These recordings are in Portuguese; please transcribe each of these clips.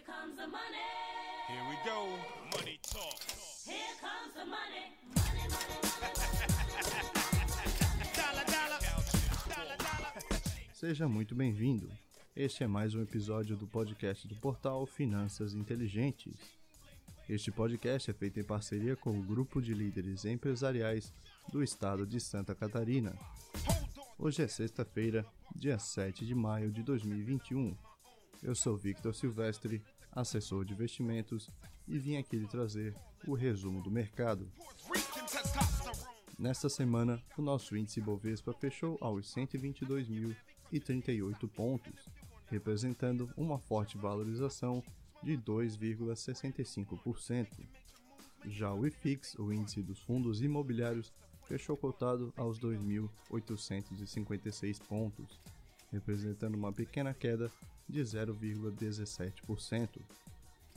Here comes the money. Here we go. Money talk. Here comes the money. Money, money, money. Dollar, dollar. Dollar, dollar. Seja muito bem-vindo. Este é mais um episódio do podcast do portal Finanças Inteligentes. Este podcast é feito em parceria com o grupo de líderes empresariais do estado de Santa Catarina. Hoje é sexta-feira, dia 7 de maio de 2021. Eu sou Victor Silvestre, assessor de investimentos, e vim aqui lhe trazer o resumo do mercado. Nesta semana, o nosso índice Bovespa fechou aos 122.038 pontos, representando uma forte valorização de 2,65%. Já o IFIX, o índice dos fundos imobiliários, fechou cotado aos 2.856 pontos, representando uma pequena queda de 0,17%.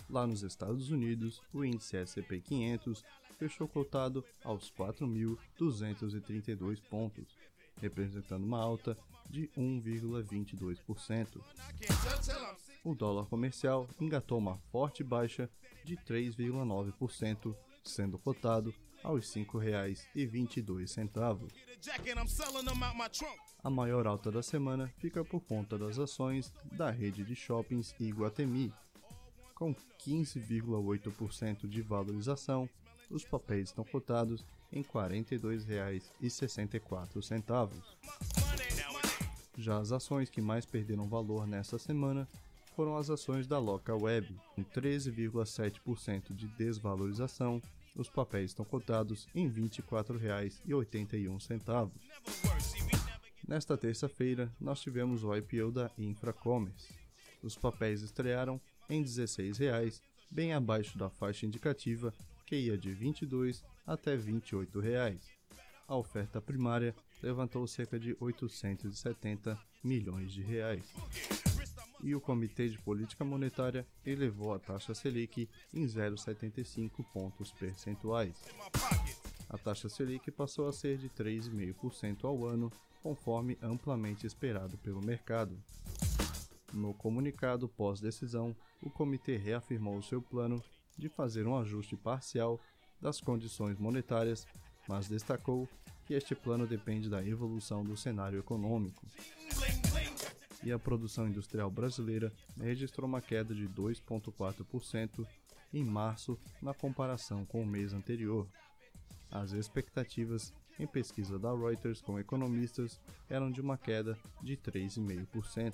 Lá nos Estados Unidos, o índice S&P 500 fechou cotado aos 4.232 pontos, representando uma alta de 1,22%. O dólar comercial engatou uma forte baixa de 3,9%, sendo cotado aos R$ 5,22. Get a maior alta da semana fica por conta das ações da rede de shoppings Iguatemi. Com 15,8% de valorização, os papéis estão cotados em R$ 42,64. Já as ações que mais perderam valor nesta semana foram as ações da Local Web, com 13,7% de desvalorização. Os papéis estão cotados em R$ 24,81. Nesta terça-feira, nós tivemos o IPO da Infracommerce. Os papéis estrearam em R$ 16,00, bem abaixo da faixa indicativa, que ia de R$ 22 até 28 reais. A oferta primária levantou cerca de 870 milhões de reais. E o Comitê de Política Monetária elevou a taxa Selic em 0,75 pontos percentuais. A taxa Selic passou a ser de 3,5% ao ano, conforme amplamente esperado pelo mercado. No comunicado pós-decisão, o comitê reafirmou seu plano de fazer um ajuste parcial das condições monetárias, mas destacou que este plano depende da evolução do cenário econômico. E a produção industrial brasileira registrou uma queda de 2,4% em março na comparação com o mês anterior. As expectativas em pesquisa da Reuters com economistas eram de uma queda de 3,5%.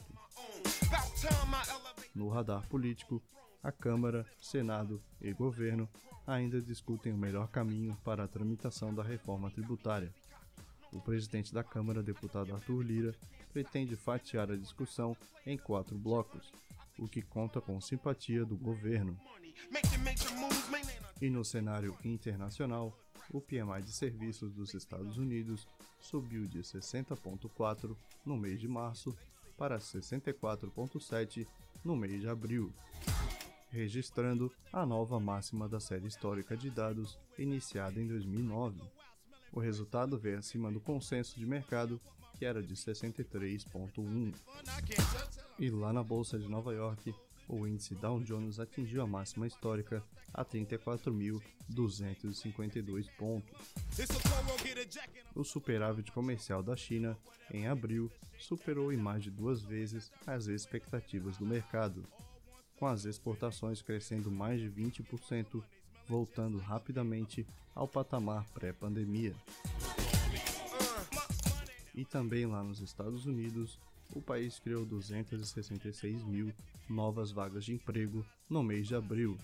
About time I elevate. No radar político, a Câmara, Senado e Governo ainda discutem o melhor caminho para a tramitação da reforma tributária. O presidente da Câmara, deputado Arthur Lira, pretende fatiar a discussão em quatro blocos, o que conta com simpatia do governo. E no cenário internacional, o PMI de serviços dos Estados Unidos subiu de 60,4 no mês de março para 64,7 no mês de abril, registrando a nova máxima da série histórica de dados iniciada em 2009. O resultado veio acima do consenso de mercado, que era de 63,1. I can't touch. E lá na bolsa de Nova York, o índice Dow Jones atingiu a máxima histórica a 34.252 pontos. O superávit comercial da China, em abril, superou em mais de duas vezes as expectativas do mercado, com as exportações crescendo mais de 20%, voltando rapidamente ao patamar pré-pandemia. E também lá nos Estados Unidos, o país criou 266 mil novas vagas de emprego no mês de abril,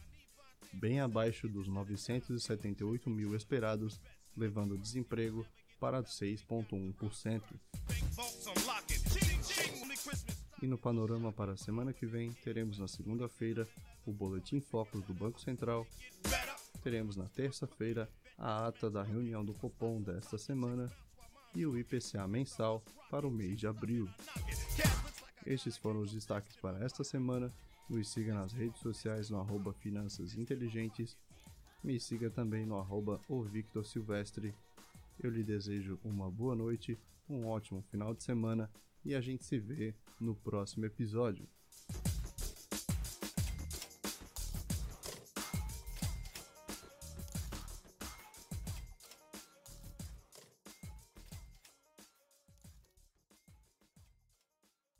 bem abaixo dos 978 mil esperados, levando o desemprego para 6,1%. vaults, I'm locking. Ching, ching. Only Christmas. E no panorama para a semana que vem, teremos na segunda-feira o Boletim Focus do Banco Central. Teremos na terça-feira a ata da reunião do Copom desta semana e o IPCA mensal para o mês de abril. Estes foram os destaques para esta semana. Nos siga nas redes sociais no arroba Finanças Inteligentes. Me siga também no arroba Silvestre. Eu lhe desejo uma boa noite, um ótimo final de semana e a gente se vê no próximo episódio.